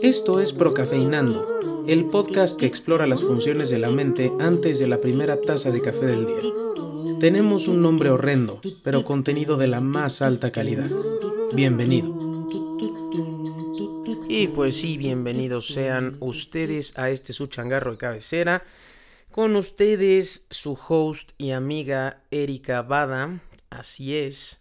Esto es Procafeinando, el podcast que explora las funciones de la mente antes de la primera taza de café del día. Tenemos un nombre horrendo, pero contenido de la más alta calidad. Bienvenido. Y pues sí, bienvenidos sean ustedes a este su changarro de cabecera. Con ustedes su host y amiga Erika Bada. Así es.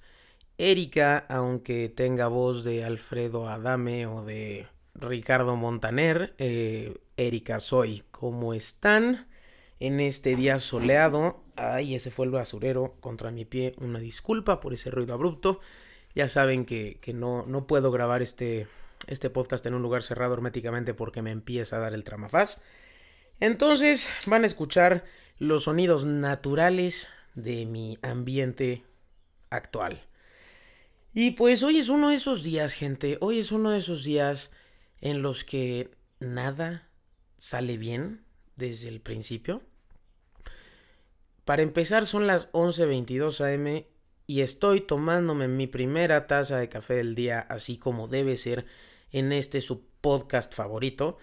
Erika, aunque tenga voz de Alfredo Adame o de Ricardo Montaner, eh, Erika soy. ¿Cómo están? En este día soleado, ay, ese fue el basurero contra mi pie. Una disculpa por ese ruido abrupto. Ya saben que, no, no, puedo grabar este, este podcast en un lugar cerrado herméticamente porque me empieza a dar el tramafaz. Entonces van a escuchar los sonidos naturales de mi ambiente actual. Y pues hoy es uno de esos días, gente. Hoy es uno de esos días en los que nada sale bien desde el principio. Para empezar son las 11.22 am y estoy tomándome mi primera taza de café del día así como debe ser en este su podcast favorito.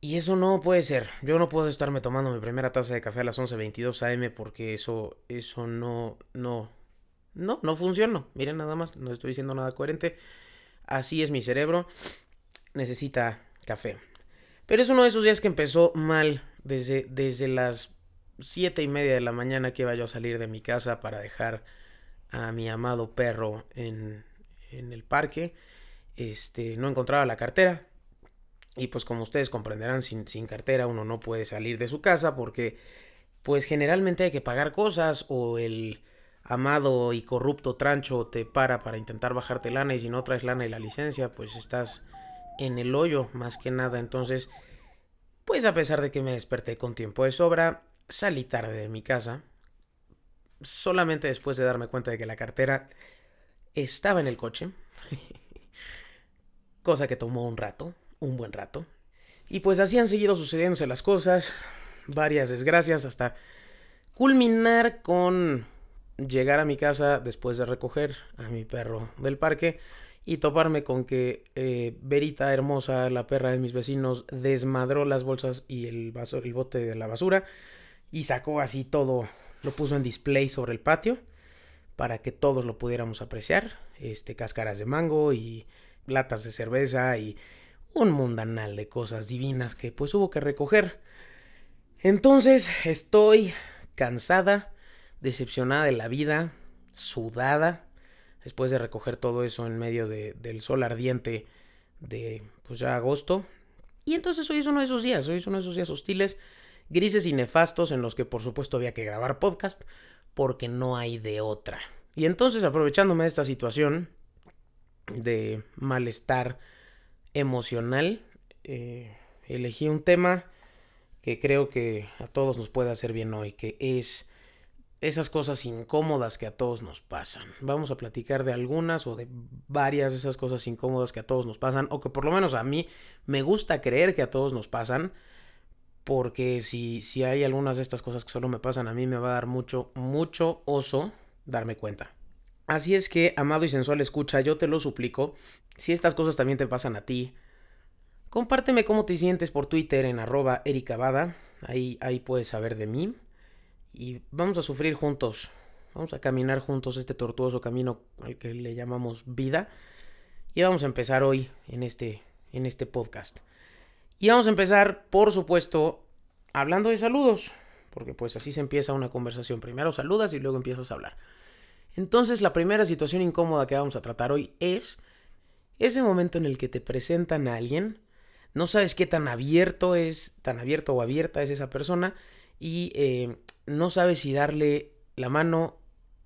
Y eso no puede ser. Yo no puedo estarme tomando mi primera taza de café a las 11.22 am porque eso, eso no, no, no, no funcionó. Miren nada más, no estoy diciendo nada coherente. Así es mi cerebro. Necesita café. Pero es uno de esos días que empezó mal. Desde, desde las siete y media de la mañana que iba yo a salir de mi casa para dejar a mi amado perro en, en el parque. Este, no encontraba la cartera. Y pues como ustedes comprenderán, sin, sin cartera uno no puede salir de su casa porque pues generalmente hay que pagar cosas o el amado y corrupto trancho te para para intentar bajarte lana y si no traes lana y la licencia, pues estás en el hoyo más que nada. Entonces, pues a pesar de que me desperté con tiempo de sobra, salí tarde de mi casa. Solamente después de darme cuenta de que la cartera estaba en el coche. Cosa que tomó un rato, un buen rato. Y pues así han seguido sucediéndose las cosas. Varias desgracias hasta culminar con llegar a mi casa después de recoger a mi perro del parque y toparme con que eh, Verita hermosa, la perra de mis vecinos, desmadró las bolsas y el, vaso, bote de la basura y sacó así todo, lo puso en display sobre el patio para que todos lo pudiéramos apreciar, este cáscaras de mango y latas de cerveza y un mundanal de cosas divinas que pues hubo que recoger. Entonces estoy cansada, decepcionada de la vida, sudada, después de recoger todo eso en medio del sol ardiente de pues ya agosto. Y entonces hoy es uno de esos días, hoy es uno de esos días hostiles, grises y nefastos en los que por supuesto había que grabar podcast porque no hay de otra. Y entonces aprovechándome de esta situación de malestar emocional, eh, elegí un tema que creo que a todos nos puede hacer bien hoy, que es esas cosas incómodas que a todos nos pasan. Vamos a platicar de algunas o de varias de esas cosas incómodas que a todos nos pasan, o que por lo menos a mí me gusta creer que a todos nos pasan, porque si, si hay algunas de estas cosas que solo me pasan a mí, me va a dar mucho, mucho oso darme cuenta. Así es que, amado y sensual escucha, yo te lo suplico, si estas cosas también te pasan a ti, compárteme cómo te sientes por Twitter en arroba ericabada, ahí, ahí puedes saber de mí y vamos a sufrir juntos. Vamos a caminar juntos este tortuoso camino al que le llamamos vida. Y vamos a empezar hoy en este, en este podcast. Y vamos a empezar, por supuesto, hablando de saludos. Porque pues así se empieza una conversación. Primero saludas y luego empiezas a hablar. Entonces la primera situación incómoda que vamos a tratar hoy es ese momento en el que te presentan a alguien. No sabes qué tan abierto es, tan abierto o abierta es esa persona. Y eh, no sabes si darle la mano,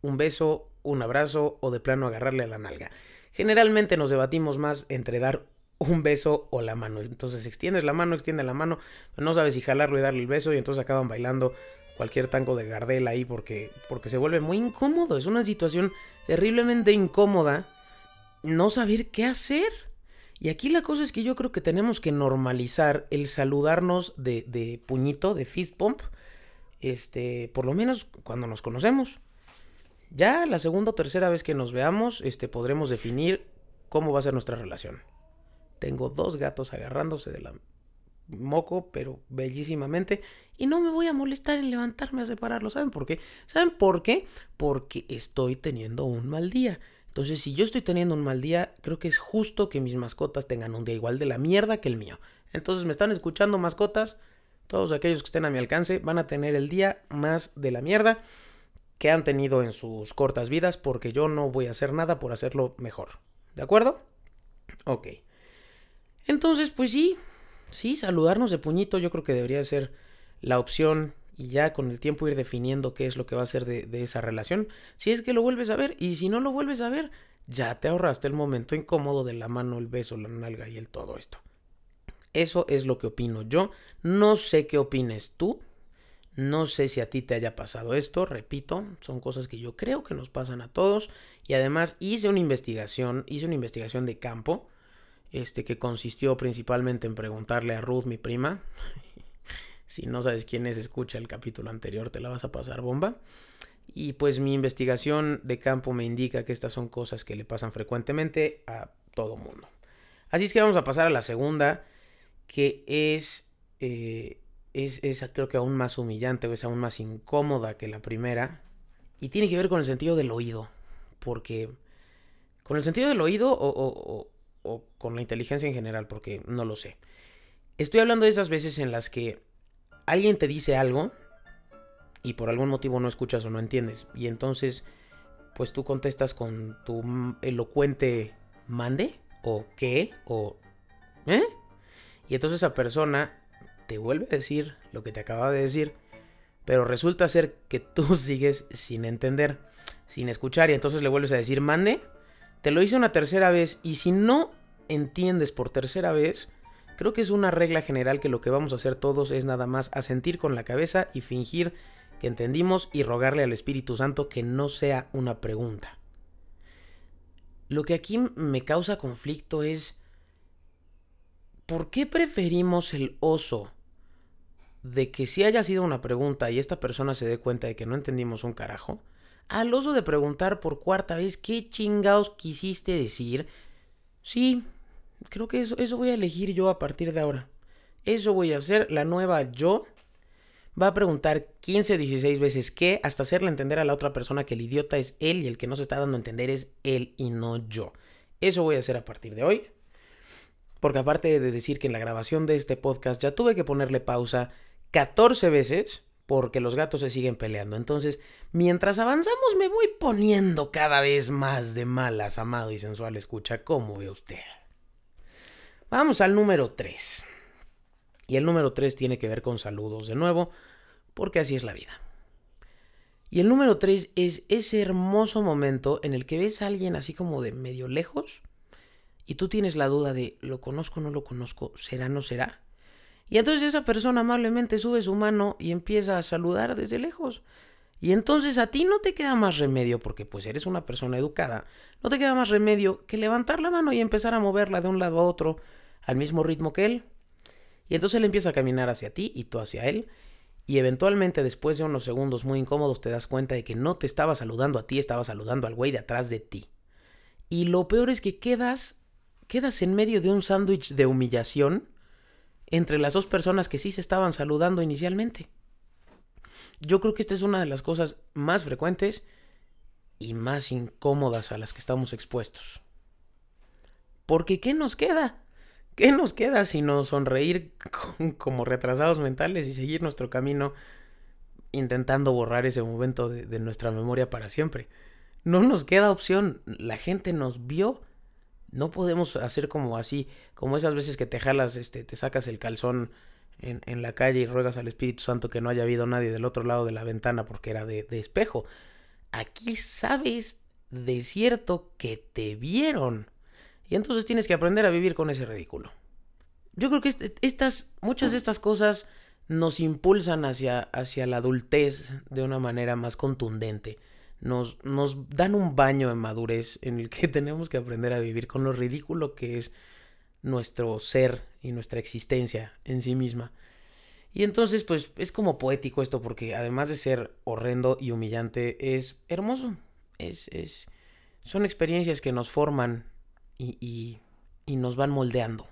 un beso, un abrazo o de plano agarrarle a la nalga. Generalmente nos debatimos más entre dar un beso o la mano. Entonces extiendes la mano, extiende la mano, no sabes si jalarlo y darle el beso y entonces acaban bailando cualquier tango de Gardel ahí porque, porque se vuelve muy incómodo. Es una situación terriblemente incómoda no saber qué hacer. Y aquí la cosa es que yo creo que tenemos que normalizar el saludarnos de, de puñito, de fist bump, este, por lo menos cuando nos conocemos. Ya la segunda o tercera vez que nos veamos, este, podremos definir cómo va a ser nuestra relación. Tengo dos gatos agarrándose de la moco, pero bellísimamente. Y no me voy a molestar en levantarme a separarlos. ¿Saben por qué? ¿Saben por qué? Porque estoy teniendo un mal día. Entonces, si yo estoy teniendo un mal día, creo que es justo que mis mascotas tengan un día igual de la mierda que el mío. Entonces, me están escuchando mascotas. Todos aquellos que estén a mi alcance van a tener el día más de la mierda que han tenido en sus cortas vidas porque yo no voy a hacer nada por hacerlo mejor. ¿De acuerdo? Ok. Entonces, pues sí, sí, saludarnos de puñito yo creo que debería ser la opción y ya con el tiempo ir definiendo qué es lo que va a ser de, esa relación. Si es que lo vuelves a ver y si no lo vuelves a ver, ya te ahorraste el momento incómodo de la mano, el beso, la nalga y el todo esto. Eso es lo que opino yo. No sé qué opines tú. No sé si a ti te haya pasado esto, repito, son cosas que yo creo que nos pasan a todos y además hice una investigación, hice una investigación de campo este, que consistió principalmente en preguntarle a Ruth, mi prima. si no sabes quién es, escucha el capítulo anterior, te la vas a pasar bomba. Y pues mi investigación de campo me indica que estas son cosas que le pasan frecuentemente a todo mundo. Así es que vamos a pasar a la segunda, que es, eh, es, es creo que aún más humillante o es aún más incómoda que la primera. Y tiene que ver con el sentido del oído. Porque con el sentido del oído o, o con la inteligencia en general, porque no lo sé. Estoy hablando de esas veces en las que alguien te dice algo y por algún motivo no escuchas o no entiendes. Y entonces, pues tú contestas con tu elocuente mande o qué o... ¿Eh? Y entonces esa persona te vuelve a decir lo que te acaba de decir, pero resulta ser que tú sigues sin entender, sin escuchar y entonces le vuelves a decir mande te lo hice una tercera vez y si no entiendes por tercera vez, creo que es una regla general que lo que vamos a hacer todos es nada más asentir con la cabeza y fingir que entendimos y rogarle al Espíritu Santo que no sea una pregunta. Lo que aquí me causa conflicto es ¿por qué preferimos el oso de que si haya sido una pregunta y esta persona se dé cuenta de que no entendimos un carajo? al oso de preguntar por cuarta vez qué chingados quisiste decir, sí, creo que eso, eso voy a elegir yo a partir de ahora. Eso voy a hacer, la nueva yo va a preguntar 15 o 16 veces qué hasta hacerle entender a la otra persona que el idiota es él y el que no se está dando a entender es él y no yo. Eso voy a hacer a partir de hoy. Porque aparte de decir que en la grabación de este podcast ya tuve que ponerle pausa 14 veces porque los gatos se siguen peleando. Entonces, mientras avanzamos me voy poniendo cada vez más de malas, amado y sensual escucha. ¿Cómo ve usted? Vamos al número 3. Y el número 3 tiene que ver con saludos de nuevo, porque así es la vida. Y el número 3 es ese hermoso momento en el que ves a alguien así como de medio lejos y tú tienes la duda de lo conozco no lo conozco, será no será. Y entonces esa persona amablemente sube su mano y empieza a saludar desde lejos. Y entonces a ti no te queda más remedio, porque pues eres una persona educada, no te queda más remedio que levantar la mano y empezar a moverla de un lado a otro al mismo ritmo que él. Y entonces él empieza a caminar hacia ti y tú hacia él. Y eventualmente después de unos segundos muy incómodos te das cuenta de que no te estaba saludando a ti, estaba saludando al güey de atrás de ti. Y lo peor es que quedas, quedas en medio de un sándwich de humillación entre las dos personas que sí se estaban saludando inicialmente. Yo creo que esta es una de las cosas más frecuentes y más incómodas a las que estamos expuestos. Porque ¿qué nos queda? ¿Qué nos queda sino sonreír como retrasados mentales y seguir nuestro camino intentando borrar ese momento de, de nuestra memoria para siempre? No nos queda opción. La gente nos vio no podemos hacer como así, como esas veces que te jalas, este, te sacas el calzón en, en, la calle y ruegas al Espíritu Santo que no haya habido nadie del otro lado de la ventana porque era de, de espejo. Aquí sabes de cierto que te vieron. Y entonces tienes que aprender a vivir con ese ridículo. Yo creo que este, estas, muchas de estas cosas nos impulsan hacia, hacia la adultez de una manera más contundente nos, nos dan un baño en madurez en el que tenemos que aprender a vivir con lo ridículo que es nuestro ser y nuestra existencia en sí misma. Y entonces, pues es como poético esto, porque además de ser horrendo y humillante, es hermoso. Es, es, son experiencias que nos forman y, y, nos van moldeando.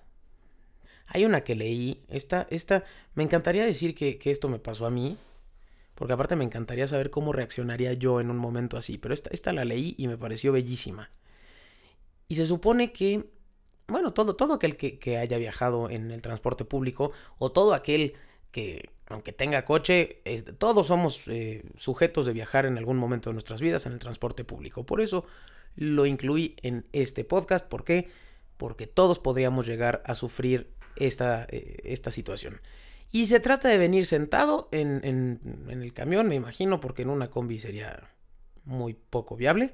Hay una que leí, esta, esta, me encantaría decir que, que, esto me pasó a mí, porque aparte me encantaría saber cómo reaccionaría yo en un momento así, pero esta, la leí y me pareció bellísima. Y se supone que, bueno, todo, todo aquel que, haya viajado en el transporte público o todo aquel que, aunque tenga coche, todos somos eh, sujetos de viajar en algún momento de nuestras vidas en el transporte público. Por eso lo incluí en este podcast. ¿Por qué? Porque todos podríamos llegar a sufrir esta, eh, esta situación. Y se trata de venir sentado en, en, el camión, me imagino, porque en una combi sería muy poco viable.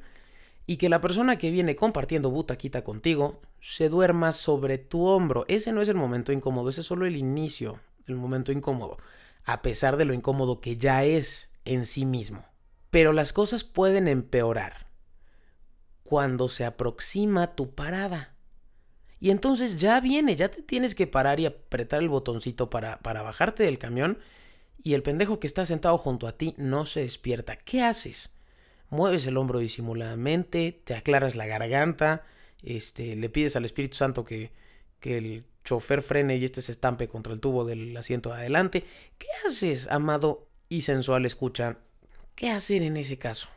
Y que la persona que viene compartiendo butaquita contigo se duerma sobre tu hombro. Ese no es el momento incómodo, ese es solo el inicio el momento incómodo, a pesar de lo incómodo que ya es en sí mismo. Pero las cosas pueden empeorar cuando se aproxima tu parada. Y entonces ya viene, ya te tienes que parar y apretar el botoncito para, para bajarte del camión y el pendejo que está sentado junto a ti no se despierta. ¿Qué haces? Mueves el hombro disimuladamente, te aclaras la garganta, este, le pides al Espíritu Santo que, que el chofer frene y este se estampe contra el tubo del asiento de adelante. ¿Qué haces, amado y sensual escucha? ¿Qué hacer en ese caso?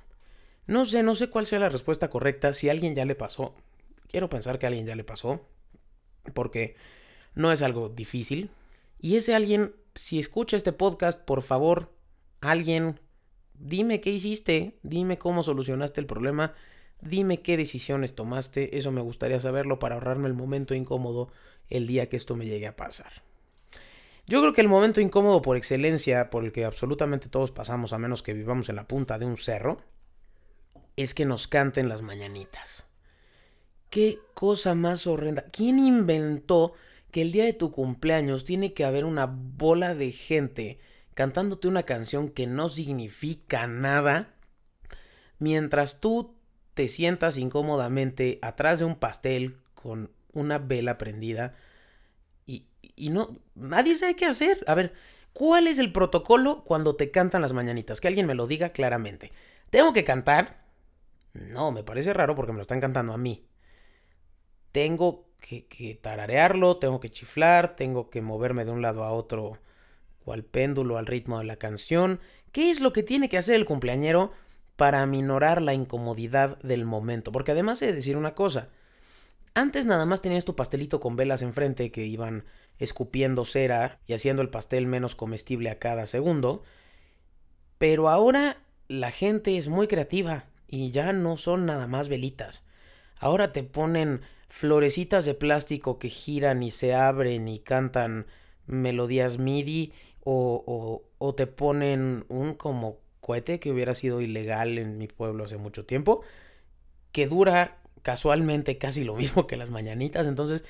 No sé, no sé cuál sea la respuesta correcta. Si a alguien ya le pasó, quiero pensar que a alguien ya le pasó, porque no es algo difícil. Y ese alguien, si escucha este podcast, por favor, alguien, dime qué hiciste, dime cómo solucionaste el problema, dime qué decisiones tomaste, eso me gustaría saberlo para ahorrarme el momento incómodo el día que esto me llegue a pasar. Yo creo que el momento incómodo por excelencia, por el que absolutamente todos pasamos, a menos que vivamos en la punta de un cerro, es que nos canten las mañanitas. Qué cosa más horrenda. ¿Quién inventó que el día de tu cumpleaños tiene que haber una bola de gente cantándote una canción que no significa nada mientras tú te sientas incómodamente atrás de un pastel con una vela prendida y, y no, nadie sabe qué hacer. A ver, ¿cuál es el protocolo cuando te cantan las mañanitas? Que alguien me lo diga claramente. ¿Tengo que cantar? No, me parece raro porque me lo están cantando a mí. Tengo que, tararearlo, tengo que chiflar, tengo que moverme de un lado a otro cual péndulo al ritmo de la canción. ¿Qué es lo que tiene que hacer el cumpleañero para aminorar la incomodidad del momento? Porque además he de decir una cosa, antes nada más tenías tu pastelito con velas enfrente que iban escupiendo cera y haciendo el pastel menos comestible a cada segundo. Pero ahora la gente es muy creativa y ya no son nada más velitas. Ahora te ponen florecitas de plástico que giran y se abren y cantan melodías MIDI o, o, o te ponen un como cohete que hubiera sido ilegal en mi pueblo hace mucho tiempo que dura casualmente casi lo mismo que las mañanitas. Entonces,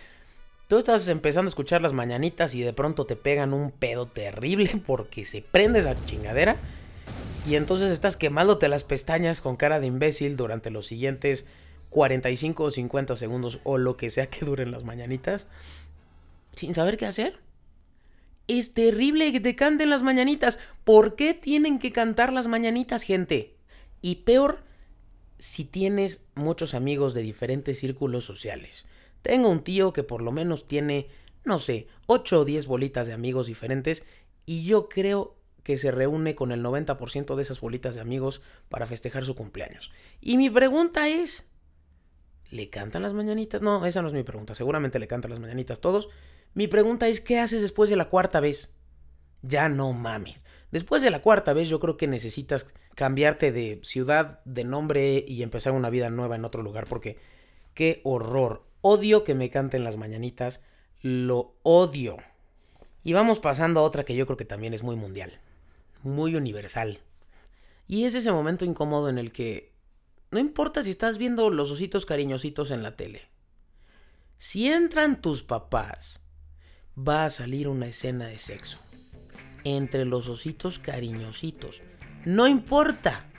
tú estás empezando a escuchar las mañanitas y de pronto te pegan un pedo terrible porque se prende esa chingadera. Y entonces estás quemándote las pestañas con cara de imbécil durante los siguientes 45 o 50 segundos o lo que sea que duren las mañanitas. Sin saber qué hacer. Es terrible que te canten las mañanitas. ¿Por qué tienen que cantar las mañanitas, gente? Y peor, si tienes muchos amigos de diferentes círculos sociales. Tengo un tío que por lo menos tiene, no sé, 8 o 10 bolitas de amigos diferentes y yo creo que se reúne con el 90% de esas bolitas de amigos para festejar su cumpleaños. Y mi pregunta es, ¿le cantan las mañanitas? No, esa no es mi pregunta, seguramente le cantan las mañanitas todos. Mi pregunta es, ¿qué haces después de la cuarta vez? Ya no mames. Después de la cuarta vez yo creo que necesitas cambiarte de ciudad, de nombre y empezar una vida nueva en otro lugar porque qué horror. Odio que me canten las mañanitas. Lo odio. Y vamos pasando a otra que yo creo que también es muy mundial. Muy universal. Y es ese momento incómodo en el que no importa si estás viendo los ositos cariñositos en la tele. Si entran tus papás, va a salir una escena de sexo entre los ositos cariñositos. No importa.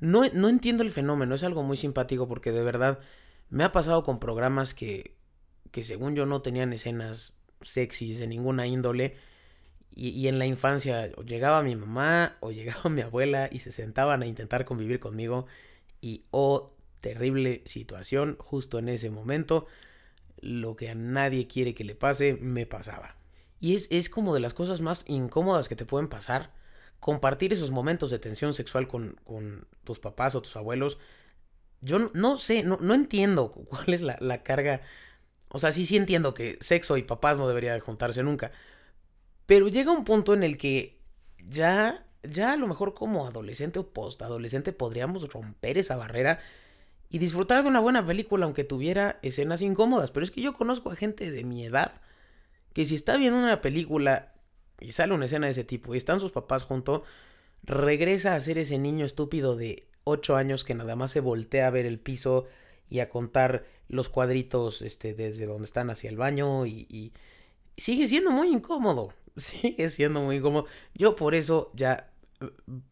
No, no entiendo el fenómeno, es algo muy simpático porque de verdad me ha pasado con programas que, que según yo no tenían escenas sexys de ninguna índole. Y, y, en la infancia llegaba mi mamá o llegaba mi abuela y se sentaban a intentar convivir conmigo. Y oh, terrible situación justo en ese momento. Lo que a nadie quiere que le pase, me pasaba. Y es, es como de las cosas más incómodas que te pueden pasar. Compartir esos momentos de tensión sexual con, con tus papás o tus abuelos. Yo no, sé, no, no, entiendo cuál es la, la, carga. O sea, sí, sí entiendo que sexo y papás no debería de juntarse nunca. Pero llega un punto en el que ya, ya a lo mejor como adolescente o postadolescente podríamos romper esa barrera y disfrutar de una buena película aunque tuviera escenas incómodas. Pero es que yo conozco a gente de mi edad que si está viendo una película y sale una escena de ese tipo y están sus papás junto, regresa a ser ese niño estúpido de 8 años que nada más se voltea a ver el piso y a contar los cuadritos este, desde donde están hacia el baño y, y sigue siendo muy incómodo. Sigue siendo muy incómodo. Yo por eso ya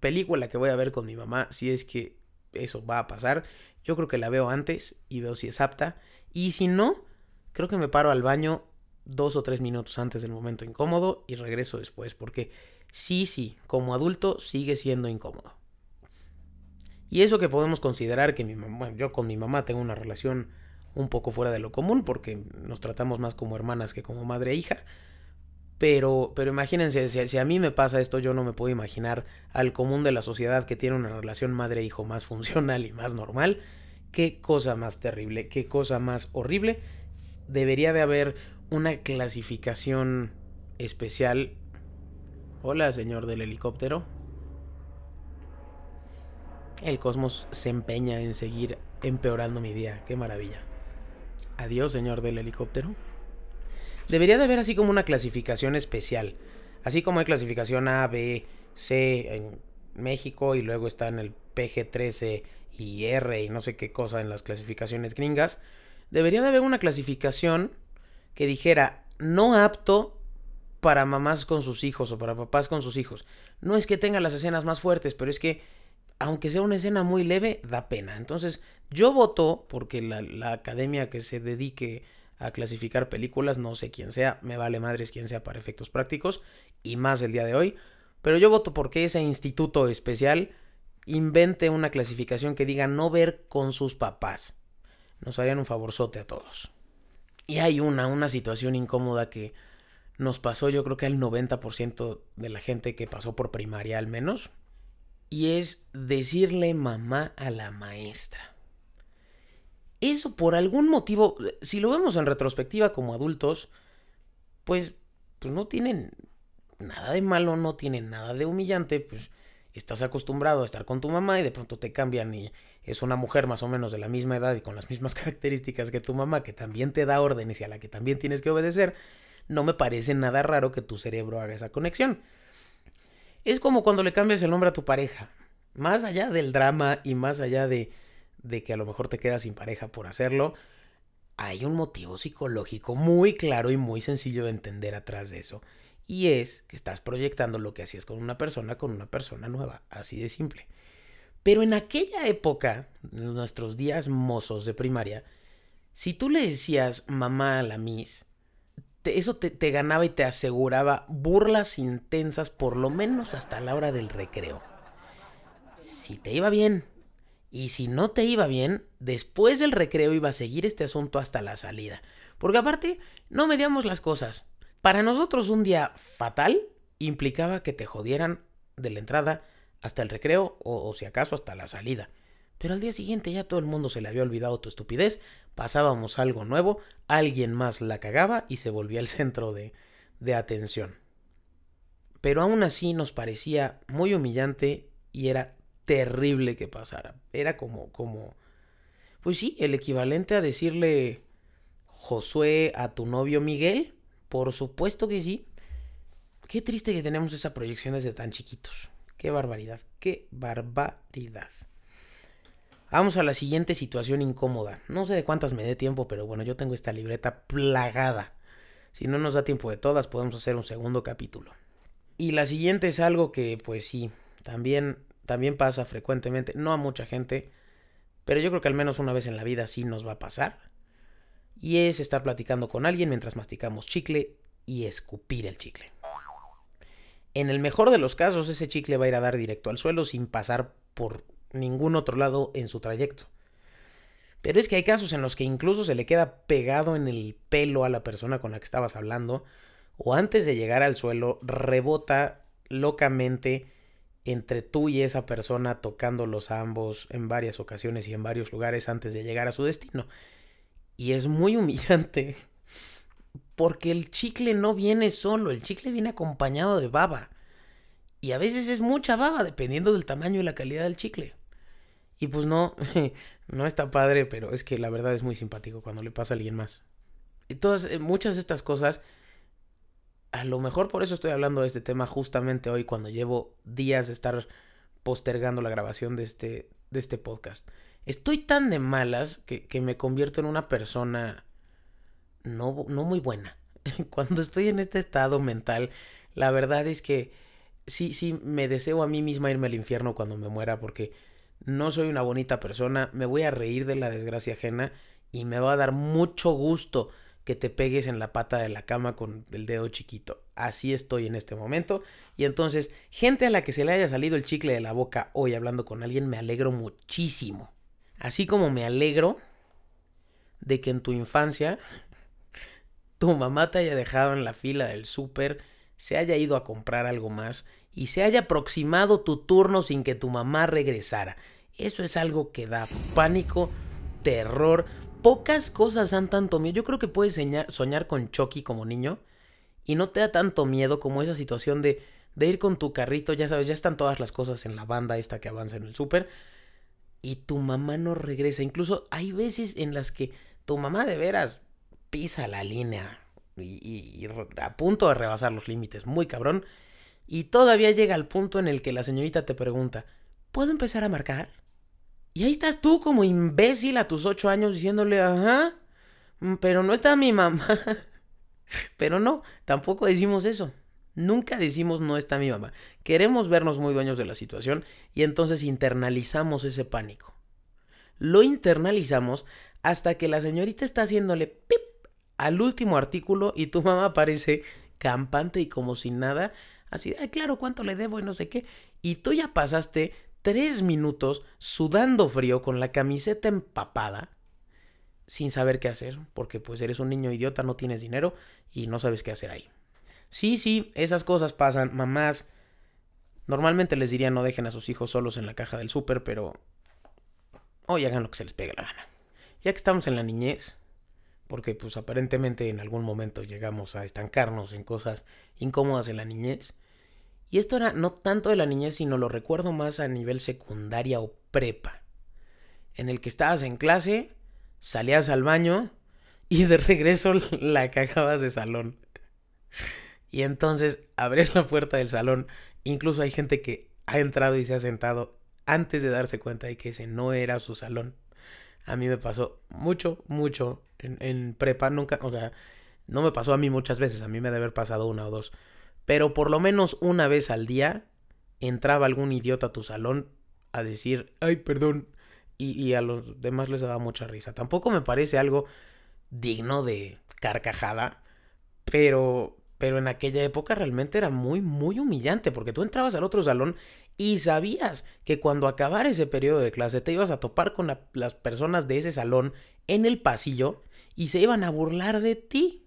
película que voy a ver con mi mamá, si es que eso va a pasar, yo creo que la veo antes y veo si es apta. Y si no, creo que me paro al baño dos o tres minutos antes del momento incómodo y regreso después. Porque sí, sí, como adulto sigue siendo incómodo. Y eso que podemos considerar que mi mamá, yo con mi mamá tengo una relación un poco fuera de lo común porque nos tratamos más como hermanas que como madre e hija. Pero, pero imagínense, si, si, a mí me pasa esto, yo no me puedo imaginar al común de la sociedad que tiene una relación madre-hijo más funcional y más normal. Qué cosa más terrible, qué cosa más horrible. Debería de haber una clasificación especial. Hola, señor del helicóptero. El cosmos se empeña en seguir empeorando mi día. Qué maravilla. Adiós, señor del helicóptero. Debería de haber así como una clasificación especial. Así como hay clasificación A, B, C en México y luego está en el PG13 y R y no sé qué cosa en las clasificaciones gringas. Debería de haber una clasificación que dijera no apto para mamás con sus hijos o para papás con sus hijos. No es que tenga las escenas más fuertes, pero es que aunque sea una escena muy leve, da pena. Entonces yo voto porque la, la academia que se dedique a clasificar películas, no sé quién sea, me vale madres quién sea para efectos prácticos, y más el día de hoy, pero yo voto porque ese instituto especial invente una clasificación que diga no ver con sus papás. Nos harían un favorzote a todos. Y hay una, una situación incómoda que nos pasó yo creo que al 90% de la gente que pasó por primaria al menos. Y es decirle mamá a la maestra eso por algún motivo, si lo vemos en retrospectiva como adultos, pues, pues no tienen nada de malo, no tienen nada de humillante, pues estás acostumbrado a estar con tu mamá y de pronto te cambian y es una mujer más o menos de la misma edad y con las mismas características que tu mamá, que también te da órdenes y a la que también tienes que obedecer, no me parece nada raro que tu cerebro haga esa conexión. Es como cuando le cambias el nombre a tu pareja. Más allá del drama y más allá de, de que a lo mejor te quedas sin pareja por hacerlo, hay un motivo psicológico muy claro y muy sencillo de entender atrás de eso. Y es que estás proyectando lo que hacías con una persona con una persona nueva. Así de simple. Pero en aquella época, en nuestros días mozos de primaria, si tú le decías mamá a la Miss, eso te, te ganaba y te aseguraba burlas intensas por lo menos hasta la hora del recreo. Si te iba bien, y si no te iba bien, después del recreo iba a seguir este asunto hasta la salida. Porque aparte, no mediamos las cosas. Para nosotros un día fatal implicaba que te jodieran de la entrada hasta el recreo o, si acaso hasta la salida. Pero al día siguiente ya todo el mundo se le había olvidado tu estupidez, pasábamos algo nuevo, alguien más la cagaba y se volvía el centro de, de atención. Pero aún así nos parecía muy humillante y era terrible que pasara. Era como, como, pues sí, el equivalente a decirle Josué a tu novio Miguel. Por supuesto que sí. Qué triste que tenemos esa proyección desde tan chiquitos. Qué barbaridad, qué barbaridad. Vamos a la siguiente situación incómoda. No sé de cuántas me dé tiempo, pero bueno, yo tengo esta libreta plagada. Si no nos da tiempo de todas, podemos hacer un segundo capítulo. Y la siguiente es algo que, pues sí, también también pasa frecuentemente, no a mucha gente, pero yo creo que al menos una vez en la vida sí nos va a pasar. Y es estar platicando con alguien mientras masticamos chicle y escupir el chicle. En el mejor de los casos, ese chicle va a ir a dar directo al suelo sin pasar por ningún otro lado en su trayecto. Pero es que hay casos en los que incluso se le queda pegado en el pelo a la persona con la que estabas hablando, o antes de llegar al suelo rebota locamente entre tú y esa persona tocándolos ambos en varias ocasiones y en varios lugares antes de llegar a su destino. Y es muy humillante porque el chicle no viene solo, el chicle viene acompañado de baba. Y a veces es mucha baba, dependiendo del tamaño y la calidad del chicle. Y pues no, no está padre, pero es que la verdad es muy simpático cuando le pasa a alguien más. Y todas, eh, muchas de estas cosas, a lo mejor por eso estoy hablando de este tema justamente hoy, cuando llevo días de estar postergando la grabación de este, de este podcast. Estoy tan de malas que, que me convierto en una persona no, no muy buena. Cuando estoy en este estado mental, la verdad es que sí, sí, me deseo a mí misma irme al infierno cuando me muera porque no soy una bonita persona, me voy a reír de la desgracia ajena y me va a dar mucho gusto que te pegues en la pata de la cama con el dedo chiquito. Así estoy en este momento. Y entonces, gente a la que se le haya salido el chicle de la boca hoy hablando con alguien, me alegro muchísimo. Así como me alegro de que en tu infancia tu mamá te haya dejado en la fila del súper, se haya ido a comprar algo más y se haya aproximado tu turno sin que tu mamá regresara. Eso es algo que da pánico, terror. Pocas cosas dan tanto miedo. Yo creo que puedes soñar, con Chucky como niño y no te da tanto miedo como esa situación de, de ir con tu carrito, ya sabes, ya están todas las cosas en la banda esta que avanza en el súper y tu mamá no regresa. Incluso hay veces en las que tu mamá de veras pisa la línea y, a punto de rebasar los límites, muy cabrón. Y todavía llega al punto en el que la señorita te pregunta, ¿puedo empezar a marcar? Y ahí estás tú como imbécil a tus ocho años diciéndole, ajá, mm, pero no está mi mamá. pero no, tampoco decimos eso. Nunca decimos no está mi mamá. Queremos vernos muy dueños de la situación y entonces internalizamos ese pánico. Lo internalizamos hasta que la señorita está haciéndole pip al último artículo y tu mamá aparece campante y como sin nada, así, ay, claro, cuánto le debo y no sé qué. Y tú ya pasaste tres minutos sudando frío con la camiseta empapada sin saber qué hacer, porque pues eres un niño idiota, no tienes dinero y no sabes qué hacer ahí. Sí, sí, esas cosas pasan, mamás. Normalmente les diría no dejen a sus hijos solos en la caja del súper, pero hoy hagan lo que se les pegue la gana. Ya que estamos en la niñez, porque pues aparentemente en algún momento llegamos a estancarnos en cosas incómodas en la niñez. Y esto era no tanto de la niñez, sino lo recuerdo más a nivel secundaria o prepa, en el que estabas en clase, salías al baño y de regreso la cagabas de salón. Y entonces abres la puerta del salón, incluso hay gente que ha entrado y se ha sentado antes de darse cuenta de que ese no era su salón. A mí me pasó mucho, mucho en, prepa. Nunca, o sea, no me pasó a mí muchas veces. A mí me debe haber pasado una o dos. Pero por lo menos una vez al día entraba algún idiota a tu salón a decir, ay, perdón. Y, y a los demás les daba mucha risa. Tampoco me parece algo digno de carcajada. Pero, pero en aquella época realmente era muy, muy humillante. Porque tú entrabas al otro salón y sabías que cuando acabara ese periodo de clase te ibas a topar con las personas de ese salón en el pasillo y se iban a burlar de ti.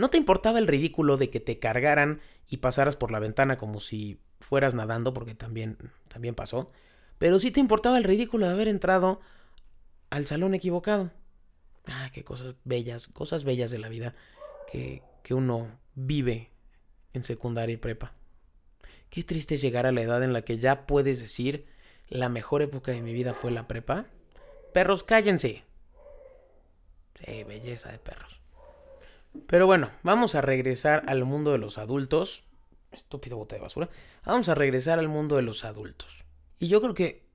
No te importaba el ridículo de que te cargaran y pasaras por la ventana como si fueras nadando, porque también, también pasó, pero sí te importaba el ridículo de haber entrado al salón equivocado. Ah, qué cosas bellas, cosas bellas de la vida que, que uno vive en secundaria y prepa. Qué triste llegar a la edad en la que ya puedes decir, la mejor época de mi vida fue la prepa. Perros, cállense. Sí, belleza de perros. Pero bueno, vamos a regresar al mundo de los adultos. Estúpido bote de basura. Vamos a regresar al mundo de los adultos. Y yo creo que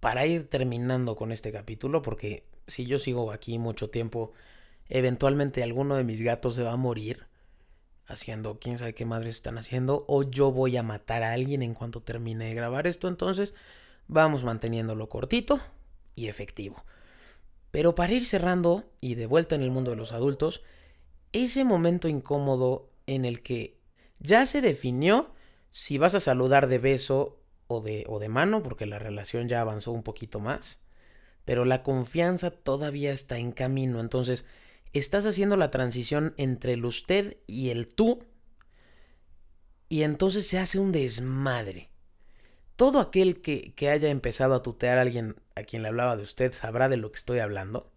para ir terminando con este capítulo, porque si yo sigo aquí mucho tiempo, eventualmente alguno de mis gatos se va a morir haciendo quién sabe qué madres están haciendo o yo voy a matar a alguien en cuanto termine de grabar esto, entonces vamos manteniéndolo cortito y efectivo. Pero para ir cerrando y de vuelta en el mundo de los adultos, ese momento incómodo en el que ya se definió si vas a saludar de beso o de, o de mano, porque la relación ya avanzó un poquito más, pero la confianza todavía está en camino. Entonces, estás haciendo la transición entre el usted y el tú, y entonces se hace un desmadre. Todo aquel que, que haya empezado a tutear a alguien a quien le hablaba de usted sabrá de lo que estoy hablando.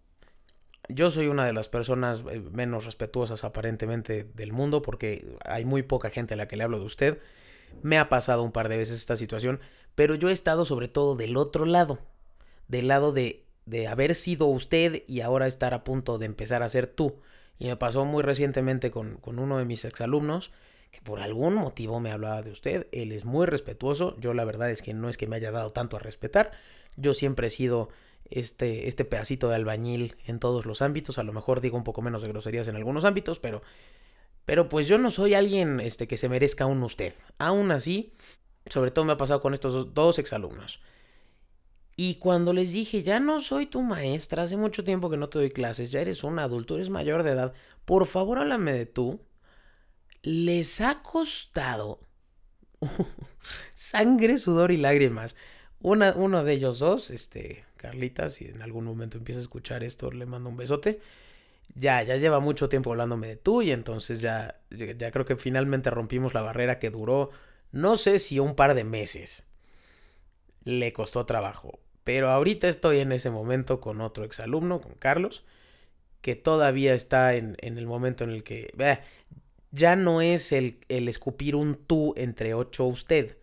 Yo soy una de las personas eh, menos respetuosas aparentemente del mundo porque hay muy poca gente a la que le hablo de usted. Me ha pasado un par de veces esta situación, pero yo he estado sobre todo del otro lado, del lado de, de haber sido usted y ahora estar a punto de empezar a ser tú. Y me pasó muy recientemente con, con uno de mis exalumnos que por algún motivo me hablaba de usted. Él es muy respetuoso. Yo la verdad es que no es que me haya dado tanto a respetar. Yo siempre he sido este, este pedacito de albañil en todos los ámbitos. A lo mejor digo un poco menos de groserías en algunos ámbitos, pero, pero pues yo no soy alguien este, que se merezca un usted. Aún así, sobre todo me ha pasado con estos dos, exalumnos. Y cuando les dije, ya no soy tu maestra, hace mucho tiempo que no te doy clases, ya eres un adulto, eres mayor de edad, por favor háblame de tú, les ha costado sangre, sudor y lágrimas uno de ellos dos, este, Carlita, si en algún momento empieza a escuchar esto, le mando un besote. Ya, ya lleva mucho tiempo hablándome de tú y entonces ya, ya creo que finalmente rompimos la barrera que duró, no sé si un par de meses. Le costó trabajo. Pero ahorita estoy en ese momento con otro exalumno, con Carlos, que todavía está en, el momento en el que ya no es el, el escupir un tú entre ocho usted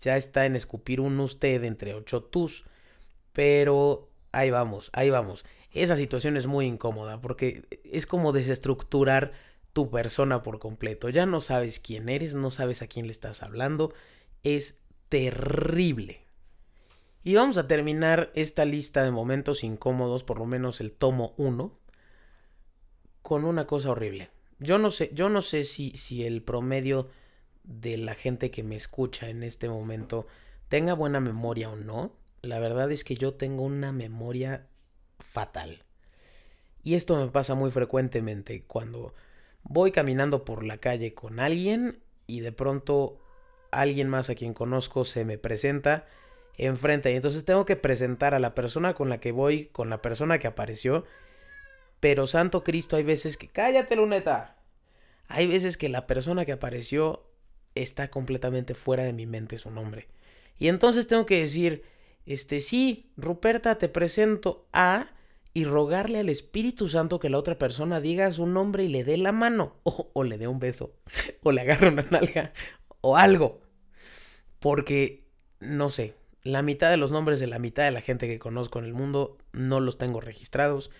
ya está en escupir un usted entre ocho tus. Pero ahí vamos, ahí vamos. Esa situación es muy incómoda porque es como desestructurar tu persona por completo. Ya no sabes quién eres, no sabes a quién le estás hablando. Es terrible. Y vamos a terminar esta lista de momentos incómodos, por lo menos el tomo 1, con una cosa horrible. Yo no sé, yo no sé si, si el promedio de la gente que me escucha en este momento tenga buena memoria o no, la verdad es que yo tengo una memoria fatal. Y esto me pasa muy frecuentemente cuando voy caminando por la calle con alguien y de pronto alguien más a quien conozco se me presenta enfrente y entonces tengo que presentar a la persona con la que voy, con la persona que apareció. Pero santo Cristo, hay veces que cállate luneta. Hay veces que la persona que apareció está completamente fuera de mi mente su nombre. Y entonces tengo que decir, este sí, Ruperta, te presento a y rogarle al Espíritu Santo que la otra persona diga su nombre y le dé la mano, o, le dé un beso, o le agarre una nalga, o algo. Porque, no sé, la mitad de los nombres de la mitad de la gente que conozco en el mundo no los tengo registrados,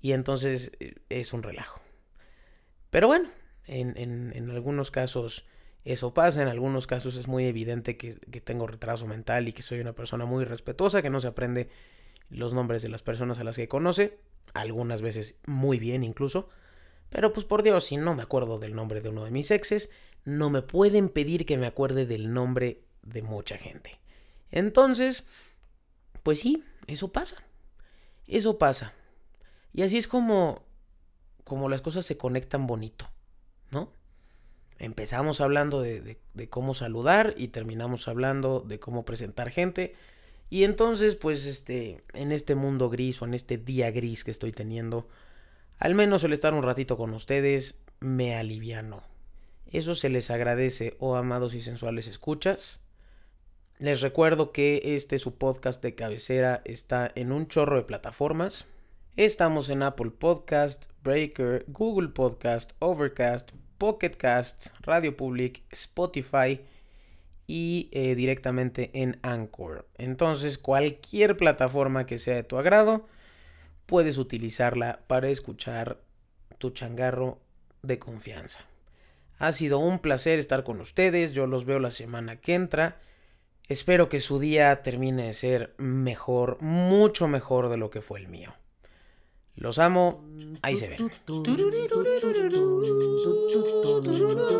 y entonces eh, es un relajo. Pero bueno, en, en, en algunos casos eso pasa, en algunos casos es muy evidente que, tengo retraso mental y que soy una persona muy respetuosa, que no se aprende los nombres de las personas a las que conoce, algunas veces muy bien incluso, pero pues por Dios, si no me acuerdo del nombre de uno de mis exes, no me pueden pedir que me acuerde del nombre de mucha gente. Entonces, pues sí, eso pasa. Eso pasa. Y así es como como las cosas se conectan bonito, ¿no? Empezamos hablando de, cómo saludar y terminamos hablando de cómo presentar gente. Y entonces, pues, este, en este mundo gris o en este día gris que estoy teniendo, al menos el estar un ratito con ustedes me aliviano. Eso se les agradece, oh amados y sensuales escuchas. Les recuerdo que este su podcast de cabecera está en un chorro de plataformas. Estamos en Apple Podcast, Breaker, Google Podcast, Overcast, Pocket Casts, Radio Public, Spotify y eh, directamente en Anchor. Entonces, cualquier plataforma que sea de tu agrado, puedes utilizarla para escuchar tu changarro de confianza. Ha sido un placer estar con ustedes. Yo los veo la semana que entra. Espero que su día termine de ser mejor, mucho mejor de lo que fue el mío. Los amo. Ahí se ven. Thank you.